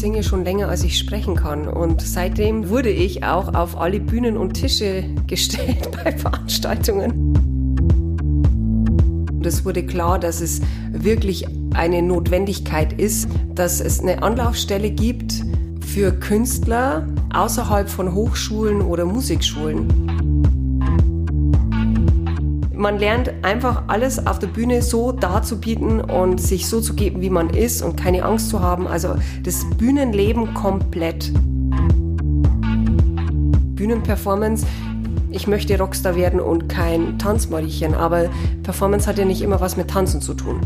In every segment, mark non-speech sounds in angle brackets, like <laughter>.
singe schon länger, als ich sprechen kann. Und seitdem wurde ich auch auf alle Bühnen und Tische <laughs> gestellt bei Veranstaltungen. Und es wurde klar, dass es wirklich eine Notwendigkeit ist, dass es eine Anlaufstelle gibt für Künstler außerhalb von Hochschulen oder Musikschulen man lernt einfach alles auf der Bühne so darzubieten und sich so zu geben, wie man ist und keine Angst zu haben. Also das Bühnenleben komplett. Bühnenperformance. Ich möchte Rockstar werden und kein Tanzmariechen, aber Performance hat ja nicht immer was mit Tanzen zu tun.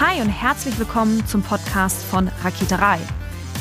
Hi und herzlich willkommen zum Podcast von Raketerei.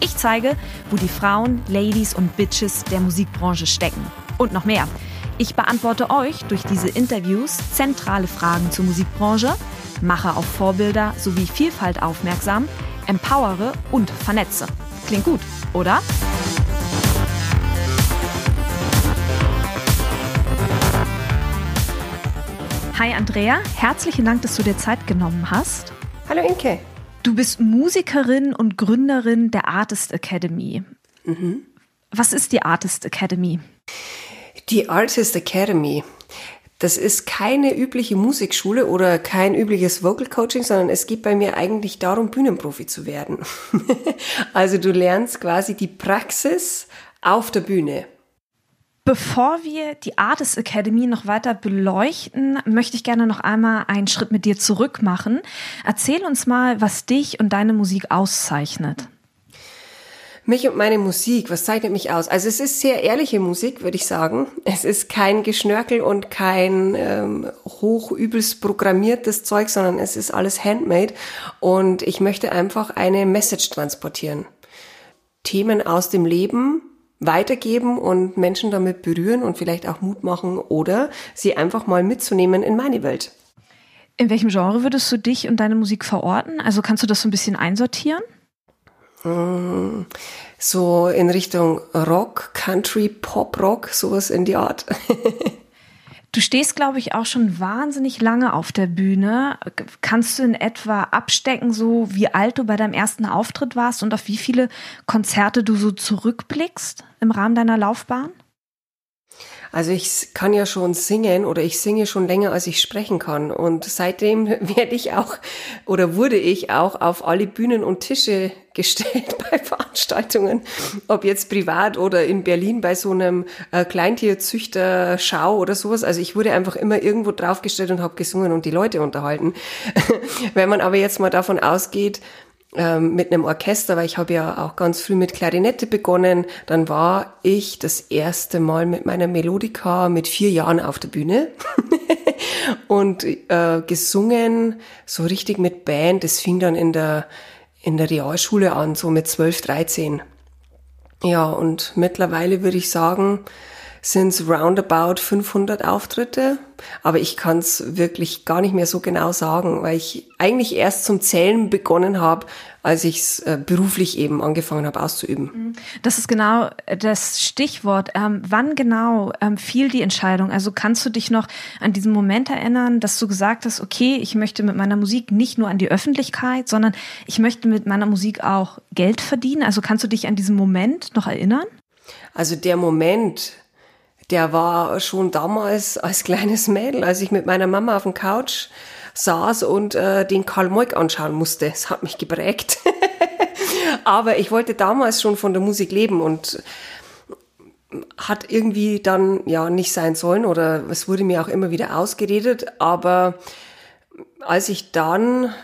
Ich zeige, wo die Frauen, Ladies und Bitches der Musikbranche stecken. Und noch mehr. Ich beantworte euch durch diese Interviews zentrale Fragen zur Musikbranche, mache auf Vorbilder sowie Vielfalt aufmerksam, empowere und vernetze. Klingt gut, oder? Hi Andrea, herzlichen Dank, dass du dir Zeit genommen hast. Hallo Inke. Du bist Musikerin und Gründerin der Artist Academy. Mhm. Was ist die Artist Academy? Die Artist Academy. Das ist keine übliche Musikschule oder kein übliches Vocal Coaching, sondern es geht bei mir eigentlich darum, Bühnenprofi zu werden. <laughs> also du lernst quasi die Praxis auf der Bühne. Bevor wir die Artist Academy noch weiter beleuchten, möchte ich gerne noch einmal einen Schritt mit dir zurück machen. Erzähl uns mal, was dich und deine Musik auszeichnet. Mich und meine Musik, was zeichnet mich aus? Also es ist sehr ehrliche Musik, würde ich sagen. Es ist kein Geschnörkel und kein ähm, hochübelst programmiertes Zeug, sondern es ist alles handmade. Und ich möchte einfach eine Message transportieren. Themen aus dem Leben, weitergeben und Menschen damit berühren und vielleicht auch Mut machen oder sie einfach mal mitzunehmen in meine Welt. In welchem Genre würdest du dich und deine Musik verorten? Also kannst du das so ein bisschen einsortieren? Mm, so in Richtung Rock, Country, Pop, Rock, sowas in die Art. <laughs> Du stehst, glaube ich, auch schon wahnsinnig lange auf der Bühne. Kannst du in etwa abstecken, so wie alt du bei deinem ersten Auftritt warst und auf wie viele Konzerte du so zurückblickst im Rahmen deiner Laufbahn? Also ich kann ja schon singen oder ich singe schon länger, als ich sprechen kann. Und seitdem <laughs> werde ich auch oder wurde ich auch auf alle Bühnen und Tische <laughs> gestellt <laughs> bei Veranstaltungen, ob jetzt privat oder in Berlin bei so einem äh, Kleintierzüchter-Schau oder sowas. Also ich wurde einfach immer irgendwo draufgestellt und habe gesungen und die Leute unterhalten. Wenn man aber jetzt mal davon ausgeht, mit einem Orchester, weil ich habe ja auch ganz früh mit Klarinette begonnen. Dann war ich das erste Mal mit meiner Melodika mit vier Jahren auf der Bühne <laughs> und äh, gesungen, so richtig mit Band. Das fing dann in der, in der Realschule an, so mit 12, 13. Ja, und mittlerweile würde ich sagen, sind es roundabout 500 Auftritte. Aber ich kann es wirklich gar nicht mehr so genau sagen, weil ich eigentlich erst zum Zählen begonnen habe, als ich es äh, beruflich eben angefangen habe auszuüben. Mhm. Das ist genau das Stichwort. Ähm, wann genau ähm, fiel die Entscheidung? Also kannst du dich noch an diesen Moment erinnern, dass du gesagt hast, okay, ich möchte mit meiner Musik nicht nur an die Öffentlichkeit, sondern ich möchte mit meiner Musik auch Geld verdienen? Also kannst du dich an diesen Moment noch erinnern? Also der Moment, der war schon damals als kleines Mädel, als ich mit meiner Mama auf dem Couch saß und äh, den Karl Moik anschauen musste. Das hat mich geprägt. <laughs> Aber ich wollte damals schon von der Musik leben und hat irgendwie dann ja nicht sein sollen oder es wurde mir auch immer wieder ausgeredet. Aber als ich dann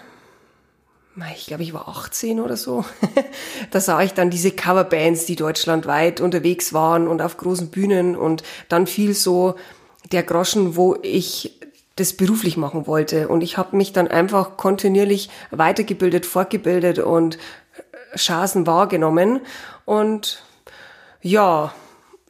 ich glaube, ich war 18 oder so. <laughs> da sah ich dann diese Coverbands, die deutschlandweit unterwegs waren und auf großen Bühnen und dann fiel so der Groschen, wo ich das beruflich machen wollte. Und ich habe mich dann einfach kontinuierlich weitergebildet, fortgebildet und Chancen wahrgenommen. Und ja,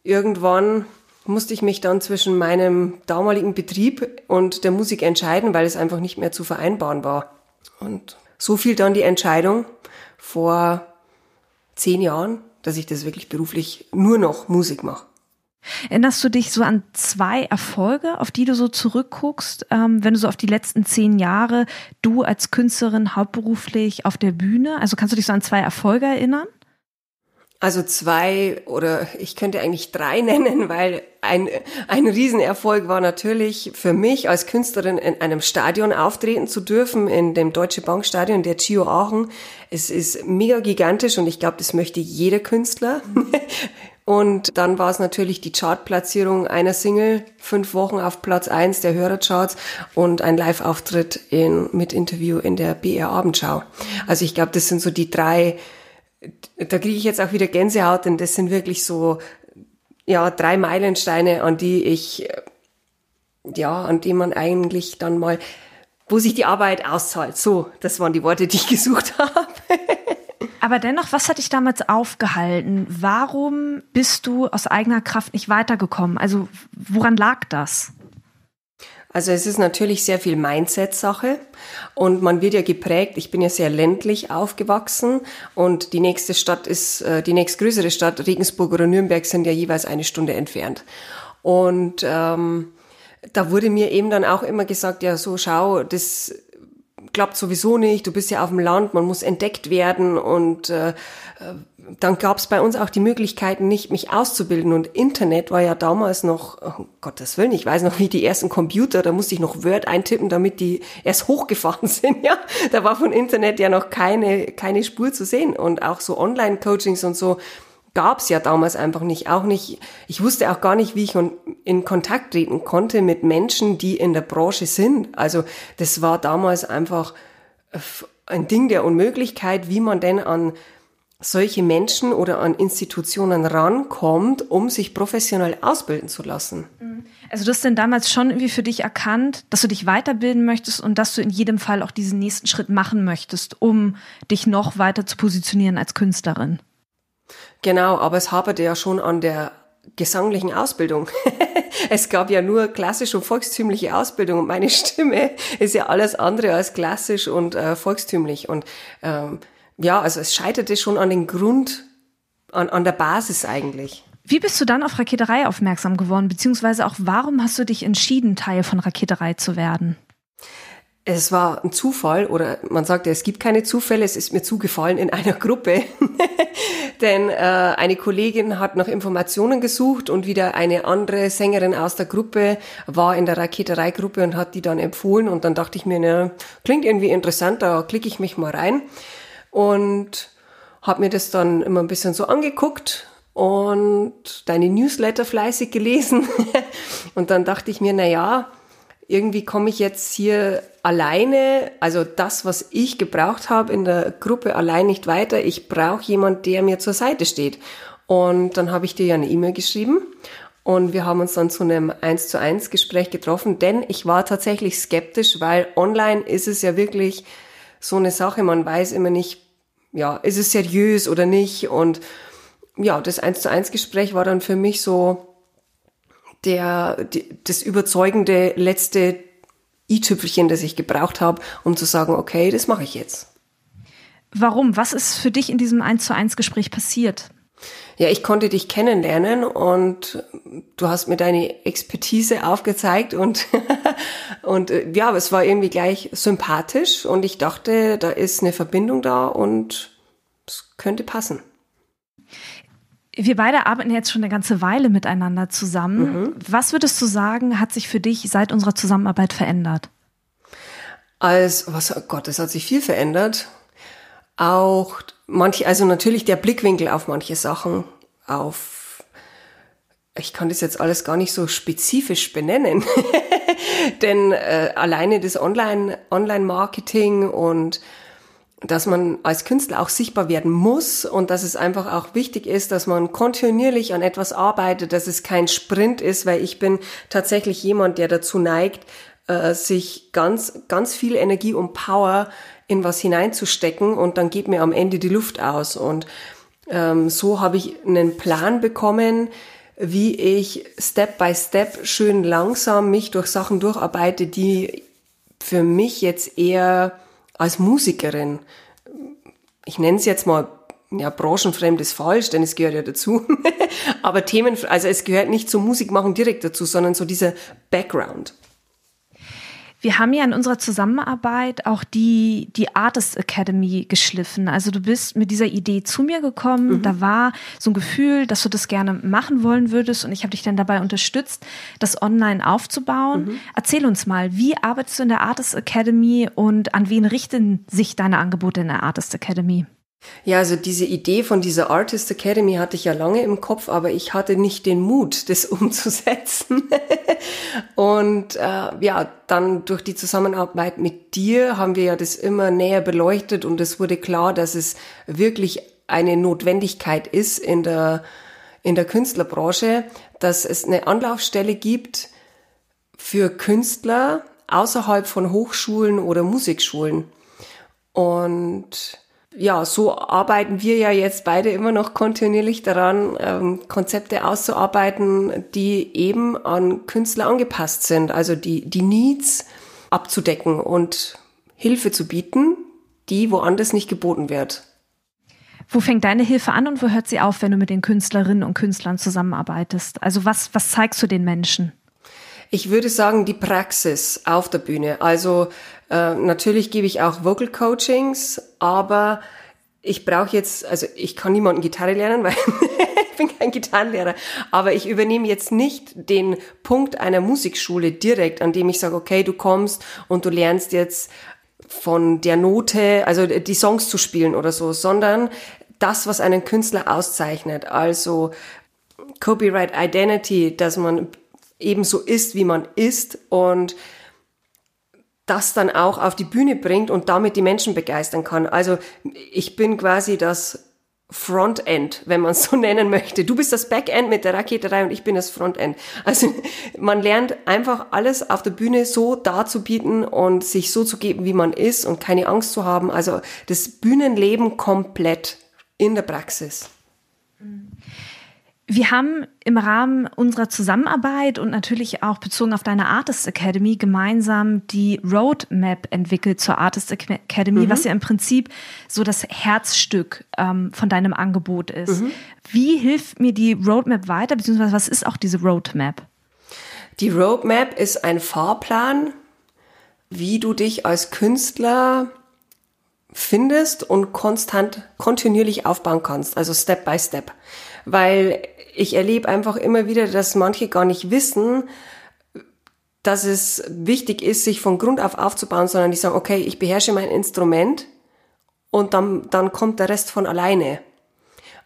irgendwann musste ich mich dann zwischen meinem damaligen Betrieb und der Musik entscheiden, weil es einfach nicht mehr zu vereinbaren war. Und so fiel dann die Entscheidung vor zehn Jahren, dass ich das wirklich beruflich nur noch Musik mache. Erinnerst du dich so an zwei Erfolge, auf die du so zurückguckst, ähm, wenn du so auf die letzten zehn Jahre, du als Künstlerin hauptberuflich auf der Bühne? Also kannst du dich so an zwei Erfolge erinnern? Also zwei oder ich könnte eigentlich drei <laughs> nennen, weil ein, ein Riesenerfolg war natürlich für mich als Künstlerin in einem Stadion auftreten zu dürfen, in dem Deutsche Bank Stadion der Gio Aachen. Es ist mega gigantisch und ich glaube, das möchte jeder Künstler. <laughs> Und dann war es natürlich die Chartplatzierung einer Single, fünf Wochen auf Platz eins der Hörercharts und ein Live-Auftritt in, mit Interview in der BR Abendschau. Also ich glaube, das sind so die drei, da kriege ich jetzt auch wieder Gänsehaut, denn das sind wirklich so, ja, drei Meilensteine, an die ich, ja, an die man eigentlich dann mal, wo sich die Arbeit auszahlt. So, das waren die Worte, die ich <laughs> gesucht habe. Aber dennoch, was hat dich damals aufgehalten? Warum bist du aus eigener Kraft nicht weitergekommen? Also woran lag das? Also es ist natürlich sehr viel Mindset-Sache und man wird ja geprägt. Ich bin ja sehr ländlich aufgewachsen und die nächste Stadt ist, äh, die nächstgrößere Stadt, Regensburg oder Nürnberg, sind ja jeweils eine Stunde entfernt. Und ähm, da wurde mir eben dann auch immer gesagt, ja so schau, das klappt sowieso nicht, du bist ja auf dem Land, man muss entdeckt werden und äh, dann gab es bei uns auch die Möglichkeiten, nicht mich auszubilden. Und Internet war ja damals noch, oh Gottes Willen, ich weiß noch, wie die ersten Computer, da musste ich noch Word eintippen, damit die erst <laughs> hochgefahren sind. Ja, da war von Internet ja noch keine keine Spur zu sehen. Und auch so Online-Coachings und so gab's ja damals einfach nicht. Auch nicht, ich wusste auch gar nicht, wie ich in Kontakt treten konnte mit Menschen, die in der Branche sind. Also das war damals einfach ein Ding der Unmöglichkeit, wie man denn an solche Menschen oder an Institutionen rankommt, um sich professionell ausbilden zu lassen. Also du hast denn damals schon irgendwie für dich erkannt, dass du dich weiterbilden möchtest und dass du in jedem Fall auch diesen nächsten Schritt machen möchtest, um dich noch weiter zu positionieren als Künstlerin. Genau, aber es haperte ja schon an der gesanglichen Ausbildung. <laughs> es gab ja nur klassische und volkstümliche Ausbildung und meine <laughs> Stimme ist ja alles andere als klassisch und äh, volkstümlich. Und ähm, ja, also es scheiterte schon an den Grund, an, an der Basis eigentlich. Wie bist du dann auf Raketerei aufmerksam geworden, beziehungsweise auch warum hast du dich entschieden, Teil von Raketerei zu werden? Es war ein Zufall oder man sagt ja, es gibt keine Zufälle, es ist mir zugefallen in einer Gruppe. <laughs> Denn äh, eine Kollegin hat nach Informationen gesucht und wieder eine andere Sängerin aus der Gruppe war in der Raketerei-Gruppe und hat die dann empfohlen und dann dachte ich mir, ne, klingt irgendwie interessant, da klicke ich mich mal rein und habe mir das dann immer ein bisschen so angeguckt und deine Newsletter fleißig gelesen <laughs> und dann dachte ich mir, na ja, irgendwie komme ich jetzt hier alleine, also das, was ich gebraucht habe in der Gruppe, allein nicht weiter. Ich brauche jemand, der mir zur Seite steht. Und dann habe ich dir ja eine E-Mail geschrieben und wir haben uns dann zu einem 1 zu 1 Gespräch getroffen, denn ich war tatsächlich skeptisch, weil online ist es ja wirklich so eine Sache, man weiß immer nicht, ja, ist es seriös oder nicht und ja, das 1 zu 1 Gespräch war dann für mich so, der, die, das überzeugende letzte i-Tüpfelchen, das ich gebraucht habe, um zu sagen, okay, das mache ich jetzt. Warum? Was ist für dich in diesem 1 zu 1 Gespräch passiert? Ja, ich konnte dich kennenlernen und du hast mir deine Expertise aufgezeigt und, <laughs> und äh, ja, es war irgendwie gleich sympathisch und ich dachte, da ist eine Verbindung da und es könnte passen wir beide arbeiten jetzt schon eine ganze Weile miteinander zusammen. Mhm. Was würdest du sagen, hat sich für dich seit unserer Zusammenarbeit verändert? Als, was, oh Gott, es hat sich viel verändert. Auch manche, also natürlich der Blickwinkel auf manche Sachen, auf, ich kann das jetzt alles gar nicht so spezifisch benennen, <laughs> denn äh, alleine das Online, Online-Marketing und dass man als Künstler auch sichtbar werden muss und dass es einfach auch wichtig ist, dass man kontinuierlich an etwas arbeitet, dass es kein Sprint ist, weil ich bin tatsächlich jemand, der dazu neigt, äh, sich ganz, ganz viel Energie und Power in was hineinzustecken und dann geht mir am Ende die Luft aus. Und ähm, so habe ich einen Plan bekommen, wie ich Step by Step schön langsam mich durch Sachen durcharbeite, die für mich jetzt eher als Musikerin, ich nenne es jetzt mal ja, branchenfremd ist falsch, denn es gehört ja dazu. <laughs> Aber Themen, also es gehört nicht zum Musikmachen direkt dazu, sondern so dieser Background. Wir haben ja in unserer Zusammenarbeit auch die, die Artist Academy geschliffen. Also du bist mit dieser Idee zu mir gekommen. Mhm. Da war so ein Gefühl, dass du das gerne machen wollen würdest. Und ich habe dich dann dabei unterstützt, das online aufzubauen. Mhm. Erzähl uns mal, wie arbeitest du in der Artist Academy und an wen richten sich deine Angebote in der Artist Academy? Ja, also diese Idee von dieser Artist Academy hatte ich ja lange im Kopf, aber ich hatte nicht den Mut, <laughs> das umzusetzen. und äh, ja, dann durch die Zusammenarbeit mit dir haben wir ja das immer näher beleuchtet und es wurde klar, dass es wirklich eine Notwendigkeit ist in der, in der Künstlerbranche, dass es eine Anlaufstelle gibt für Künstler außerhalb von Hochschulen oder Musikschulen. Und ja, so arbeiten wir ja jetzt beide immer noch kontinuierlich daran, ähm, Konzepte auszuarbeiten, die eben an Künstler angepasst sind, also die, die Needs abzudecken und Hilfe zu bieten, die woanders nicht geboten wird. Wo fängt deine Hilfe an und wo hört sie auf, wenn du mit den Künstlerinnen und Künstlern zusammenarbeitest? Also was, was zeigst du den Menschen? Ich würde sagen, die Praxis auf der Bühne. Also äh, natürlich gebe ich auch Vocal Coachings, aber ich brauche jetzt, also ich kann niemanden Gitarre lernen, weil <laughs> ich bin kein Gitarrenlehrer, aber ich übernehme jetzt nicht den Punkt einer Musikschule direkt, an dem ich sage, okay, du kommst und du lernst jetzt von der Note, also die Songs zu spielen oder so, sondern das, was einen Künstler auszeichnet, also Copyright Identity, dass man eben so ist, wie man ist und das dann auch auf die Bühne bringt und damit die Menschen begeistern kann. Also ich bin quasi das Frontend, wenn man es so <laughs> nennen möchte. Du bist das Backend mit der Raketerei und ich bin das Frontend. Also man lernt einfach alles auf der Bühne so darzubieten und sich so zu geben, wie man ist und keine Angst zu haben. Also das Bühnenleben komplett in der Praxis. Mhm. Wir haben im Rahmen unserer Zusammenarbeit und natürlich auch bezogen auf deine Artist Academy gemeinsam die Roadmap entwickelt zur Artist Academy, mhm. was ja im Prinzip so das Herzstück ähm, von deinem Angebot ist. Mhm. Wie hilft mir die Roadmap weiter, beziehungsweise was ist auch diese Roadmap? Die Roadmap ist ein Fahrplan, wie du dich als Künstler findest und konstant, kontinuierlich aufbauen kannst, also Step by Step. Weil ich erlebe einfach immer wieder, dass manche gar nicht wissen, dass es wichtig ist, sich von Grund auf aufzubauen, sondern die sagen, okay, ich beherrsche mein Instrument und dann, dann kommt der Rest von alleine.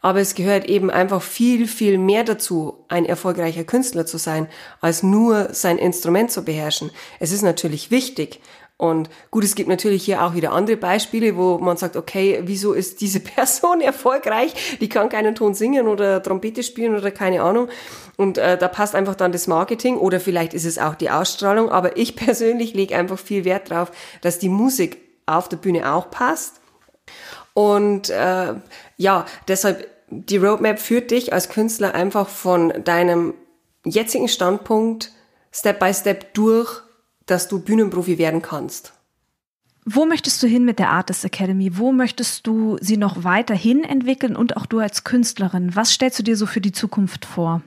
Aber es gehört eben einfach viel, viel mehr dazu, ein erfolgreicher Künstler zu sein, als nur sein Instrument zu beherrschen. Es ist natürlich wichtig, und gut, es gibt natürlich hier auch wieder andere Beispiele, wo man sagt, okay, wieso ist diese <laughs> Person erfolgreich? Die kann keinen Ton singen oder Trompete spielen oder keine Ahnung. Und äh, da passt einfach dann das Marketing oder vielleicht ist es auch die Ausstrahlung. Aber ich <laughs> persönlich lege einfach viel Wert drauf, dass die Musik auf der Bühne auch passt. Und äh, ja, deshalb die Roadmap führt dich als Künstler einfach von deinem jetzigen Standpunkt Step by Step durch dass du Bühnenprofi werden kannst. Wo möchtest du hin mit der Artist Academy? Wo möchtest du sie noch weiterhin entwickeln und auch du als Künstlerin? Was stellst du dir so für die Zukunft vor?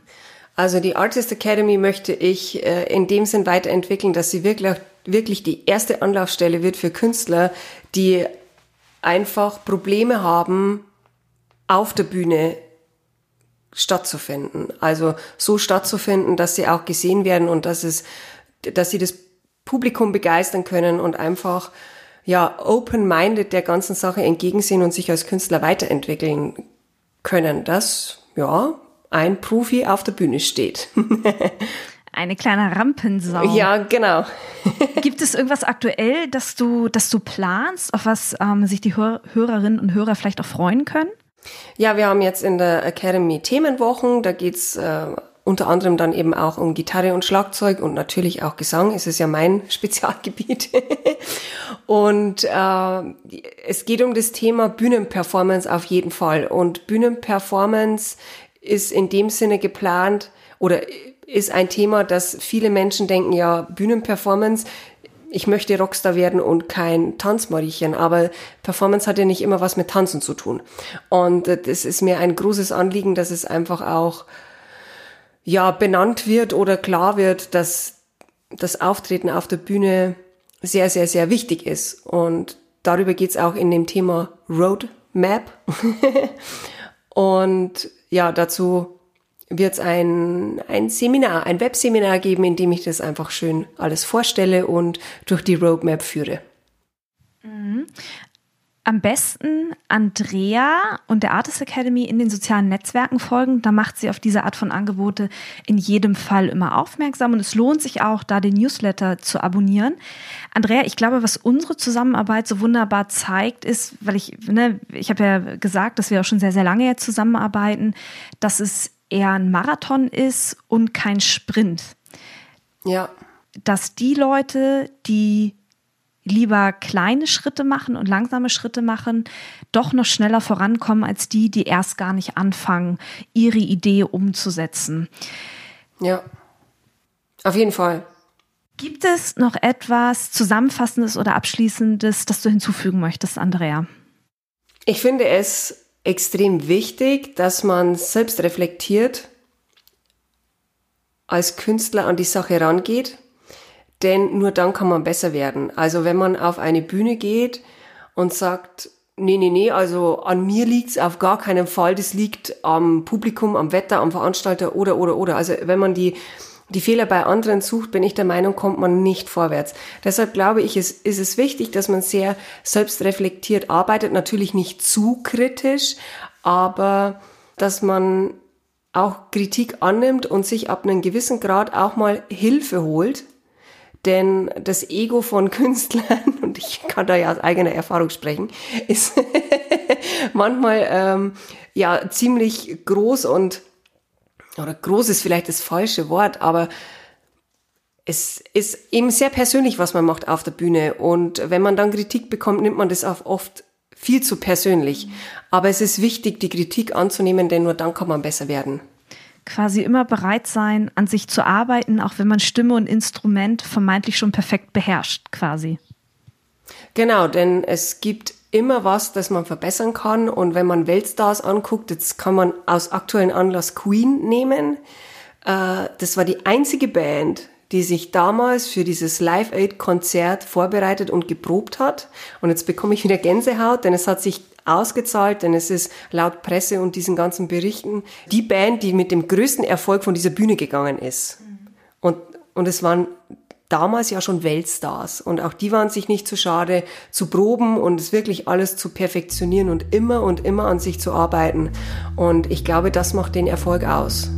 Also die Artist Academy möchte ich äh, in dem Sinn weiterentwickeln, dass sie wirklich, wirklich die erste Anlaufstelle wird für Künstler, die einfach Probleme haben, auf der Bühne stattzufinden. Also so stattzufinden, dass sie auch gesehen werden und dass es, dass sie das Publikum begeistern können und einfach ja open-minded der ganzen Sache entgegensehen und sich als Künstler weiterentwickeln können, dass ja ein Profi auf der Bühne steht. <laughs> Eine kleine Rampensau. Ja, genau. <laughs> Gibt es irgendwas aktuell, dass du, dass du planst, auf was ähm, sich die Hör Hörerinnen und Hörer vielleicht auch freuen können? Ja, wir haben jetzt in der Academy Themenwochen, da geht's äh, unter anderem dann eben auch um Gitarre und Schlagzeug und natürlich auch Gesang. Es ist ja mein <laughs> Spezialgebiet. und äh, es geht um das Thema Bühnenperformance auf jeden Fall. Und Bühnenperformance ist in dem Sinne geplant oder ist ein Thema, dass viele Menschen denken, ja, Bühnenperformance, ich möchte Rockstar werden und kein Tanzmariechen, aber Performance hat ja nicht immer was mit Tanzen zu tun. Und das ist mir ein großes Anliegen, dass es einfach auch ja benannt wird oder klar wird, dass das Auftreten auf der Bühne sehr, sehr, sehr wichtig ist. Und darüber geht's auch in dem Thema Roadmap. <laughs> und ja, dazu wird es ein, ein Seminar, ein Webseminar geben, in dem ich das einfach schön alles vorstelle und durch die Roadmap führe. Am besten Andrea und der Artist Academy in den sozialen Netzwerken folgen. Da macht sie auf diese Art von Angebote in jedem Fall immer aufmerksam und es lohnt sich auch, da den Newsletter zu abonnieren. Andrea, ich glaube, was unsere Zusammenarbeit so wunderbar zeigt, ist, weil ich, ne, ich habe ja gesagt, dass wir auch schon sehr, sehr lange jetzt zusammenarbeiten, dass es eher ein Marathon ist und kein Sprint. Ja. Dass die Leute, die lieber kleine Schritte machen und langsame Schritte machen, doch noch schneller vorankommen als die, die erst gar nicht anfangen, ihre Idee umzusetzen. Ja, auf jeden Fall. Gibt es noch etwas Zusammenfassendes oder Abschließendes, das du hinzufügen möchtest, Andrea? Ich finde es extrem wichtig, dass man selbst reflektiert als Künstler an die Sache rangeht denn nur dann kann man besser werden. Also wenn man auf eine Bühne geht und sagt, nee, nee, nee, also an mir liegt's auf gar keinen Fall, das liegt am Publikum, am Wetter, am Veranstalter oder, oder, oder. Also wenn man die, die Fehler bei anderen sucht, bin ich der Meinung, kommt man nicht vorwärts. Deshalb glaube ich, ist, ist es wichtig, dass man sehr selbstreflektiert arbeitet, natürlich nicht zu kritisch, aber dass man auch Kritik annimmt und sich ab einem gewissen Grad auch mal Hilfe holt, denn das Ego von <laughs> Künstlern, und ich kann da ja aus eigener Erfahrung sprechen, ist <laughs> manchmal ähm, ja ziemlich groß und, oder groß ist vielleicht das falsche Wort, aber es ist eben sehr persönlich, was man macht auf der Bühne. Und wenn man dann Kritik bekommt, nimmt man das auch oft viel zu persönlich. Aber es ist wichtig, die Kritik anzunehmen, denn nur dann kann man besser werden quasi immer bereit sein, an sich zu arbeiten, auch wenn man Stimme und Instrument vermeintlich schon perfekt beherrscht, quasi. Genau, denn es gibt immer was, das man verbessern kann. Und wenn man Weltstars anguckt, jetzt kann man aus aktuellen Anlass Queen nehmen. Äh, das war die einzige Band, die sich damals für dieses Live Aid Konzert vorbereitet und geprobt hat. Und jetzt bekomme ich wieder Gänsehaut, denn es hat sich ausgezahlt, denn es ist laut Presse und diesen ganzen Berichten die Band, die mit dem größten Erfolg von dieser Bühne gegangen ist. Und, und es waren damals ja schon Weltstars und auch die waren sich nicht zu schade zu proben und es wirklich alles zu perfektionieren und immer und immer an sich zu arbeiten. Und ich glaube, das macht den Erfolg aus.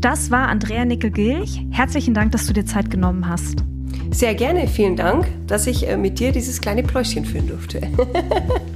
Das war Andrea Nickel-Gilch. Herzlichen Dank, dass du dir Zeit genommen hast. Sehr gerne, vielen Dank, dass ich äh, mit dir dieses kleine Pläuschen führen durfte. <laughs>